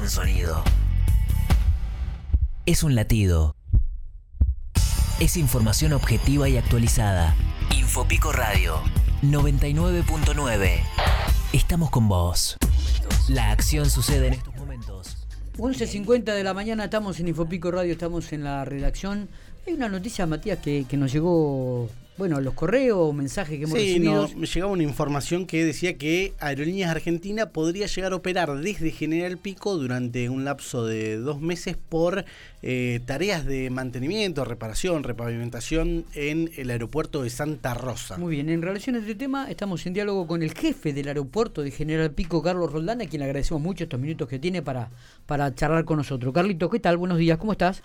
un sonido. Es un latido. Es información objetiva y actualizada. Infopico Radio 99.9. Estamos con vos. La acción sucede en estos momentos. 11.50 de la mañana estamos en Infopico Radio, estamos en la redacción. Hay una noticia, Matías, que, que nos llegó bueno, los correos, mensajes que hemos sí, recibido. me llegaba una información que decía que Aerolíneas Argentina podría llegar a operar desde General Pico durante un lapso de dos meses por eh, tareas de mantenimiento, reparación, repavimentación en el aeropuerto de Santa Rosa. Muy bien, en relación a este tema, estamos en diálogo con el jefe del aeropuerto de General Pico, Carlos Roldán, a quien le agradecemos mucho estos minutos que tiene para, para charlar con nosotros. Carlito, ¿qué tal? Buenos días, ¿cómo estás?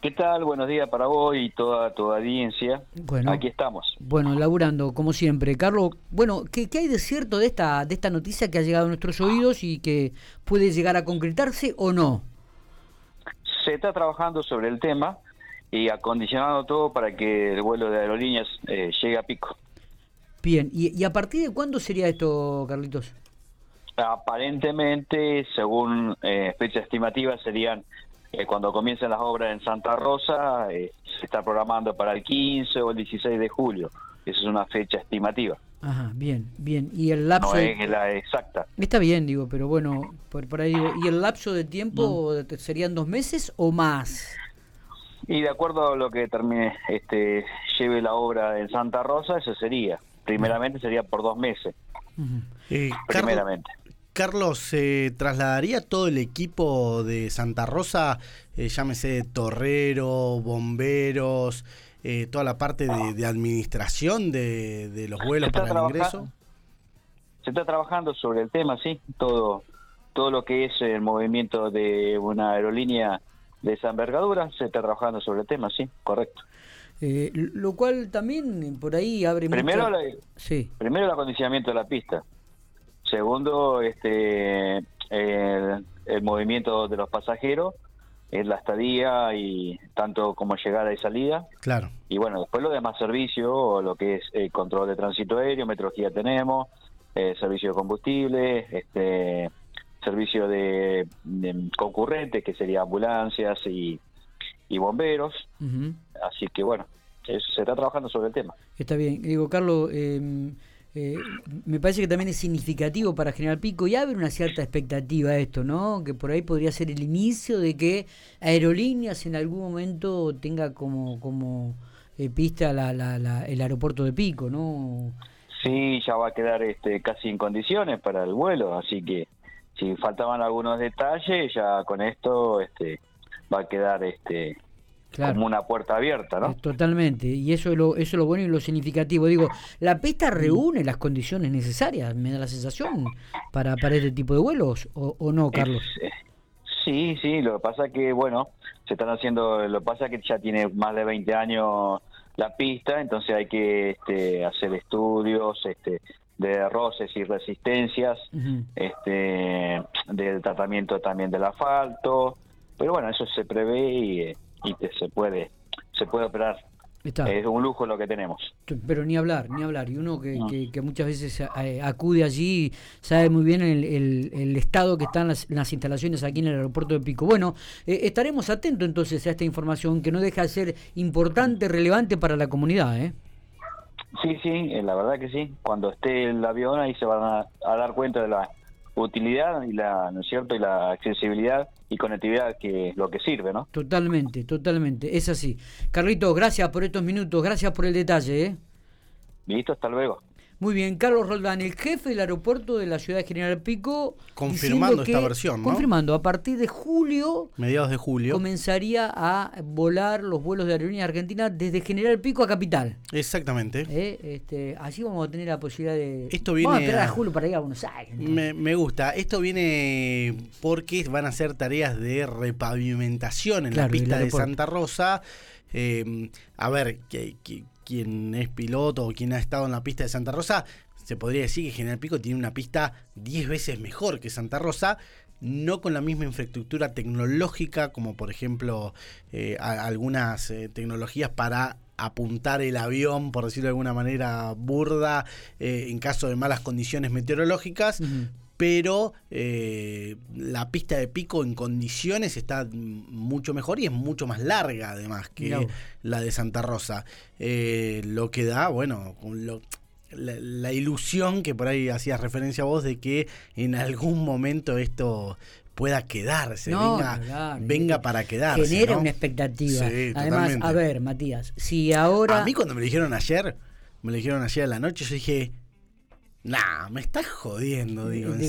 ¿Qué tal? Buenos días para vos y toda tu audiencia. Bueno, Aquí estamos. Bueno, laburando, como siempre. Carlos, bueno, ¿qué, ¿qué, hay de cierto de esta, de esta noticia que ha llegado a nuestros oídos y que puede llegar a concretarse o no? Se está trabajando sobre el tema y acondicionando todo para que el vuelo de aerolíneas eh, llegue a pico. Bien, ¿Y, ¿Y, a partir de cuándo sería esto, Carlitos? Aparentemente, según eh, fecha estimativa, serían eh, cuando comiencen las obras en Santa Rosa, eh, se está programando para el 15 o el 16 de julio. Esa es una fecha estimativa. Ajá, bien, bien. ¿Y el lapso? No es la exacta. Está bien, digo, pero bueno, por, por ahí digo, ¿y el lapso de tiempo no. serían dos meses o más? Y de acuerdo a lo que termine, este, lleve la obra en Santa Rosa, eso sería. Primeramente sería por dos meses. Uh -huh. eh, Primeramente. Carlos, ¿se eh, trasladaría todo el equipo de Santa Rosa, eh, llámese torrero, bomberos, eh, toda la parte de, de administración de, de, los vuelos para el ingreso? Se está trabajando sobre el tema, sí, todo, todo lo que es el movimiento de una aerolínea de esa envergadura, se está trabajando sobre el tema, sí, correcto. Eh, lo cual también por ahí abre primero mucha... la, sí. primero el acondicionamiento de la pista segundo este el, el, movimiento de los pasajeros es la estadía y tanto como llegada y salida. Claro. Y bueno después lo demás servicio lo que es el control de tránsito aéreo metrología tenemos eh, servicio de combustible este servicio de, de concurrentes que sería ambulancias y, y bomberos. Uh -huh. así que bueno eso, se está trabajando sobre el tema. Está bien. Digo Carlos eh eh, me parece que también es significativo para General Pico y abre una cierta expectativa esto, ¿no? Que por ahí podría ser el inicio de que Aerolíneas en algún momento tenga como como eh, pista la, la, la, el aeropuerto de Pico, ¿no? Sí, ya va a quedar este casi en condiciones para el vuelo, así que si faltaban algunos detalles, ya con esto este va a quedar este Claro. como una puerta abierta, ¿no? Totalmente, y eso es lo, eso es lo bueno y lo significativo. Digo, la pista reúne las condiciones necesarias, me da la sensación, para, para este tipo de vuelos, ¿o, o no, Carlos? Es, eh, sí, sí, lo que pasa es que, bueno, se están haciendo, lo que pasa es que ya tiene más de 20 años la pista, entonces hay que este, hacer estudios este, de roces y resistencias, uh -huh. este, del tratamiento también del asfalto, pero bueno, eso se prevé y y que se puede se puede operar Está. es un lujo lo que tenemos pero ni hablar ni hablar y uno que, no. que, que muchas veces eh, acude allí sabe muy bien el, el, el estado que están las, las, instalaciones aquí en el aeropuerto de Pico bueno eh, estaremos atentos entonces a esta información que no deja de ser importante relevante para la comunidad ¿eh? sí sí eh, la verdad que sí cuando esté el avión ahí se van a, a dar cuenta de la utilidad y la no es cierto y la accesibilidad y conectividad que es lo que sirve, ¿no? Totalmente, totalmente, es así. Carlito, gracias por estos minutos, gracias por el detalle, ¿eh? Listo, hasta luego. Muy bien, Carlos Roldán, el jefe del aeropuerto de la ciudad de General Pico. Confirmando esta versión, ¿no? Confirmando, a partir de julio. Mediados de julio. Comenzaría a volar los vuelos de Aerolíneas Argentina desde General Pico a Capital. Exactamente. ¿Eh? Este, así vamos a tener la posibilidad de. Esto viene. Vamos a esperar a julio para ir a Buenos Aires. Me, me, gusta. Esto viene porque van a hacer tareas de repavimentación en claro, la pista de Santa Rosa. Eh, a ver, que, que quien es piloto o quien ha estado en la pista de Santa Rosa, se podría decir que General Pico tiene una pista 10 veces mejor que Santa Rosa, no con la misma infraestructura tecnológica como por ejemplo eh, algunas eh, tecnologías para apuntar el avión, por decirlo de alguna manera burda, eh, en caso de malas condiciones meteorológicas. Pero eh, la pista de pico en condiciones está mucho mejor y es mucho más larga además que la de Santa Rosa. Eh, lo que da, bueno, la, ilusión que por ahí hacías referencia a vos de que en algún momento esto pueda quedarse, venga, para quedarse. Genera una expectativa. Además, a ver, Matías, si ahora... A mí cuando me dijeron ayer, me lo dijeron ayer a la noche, yo dije, Nah, me estás jodiendo, digo, ¿en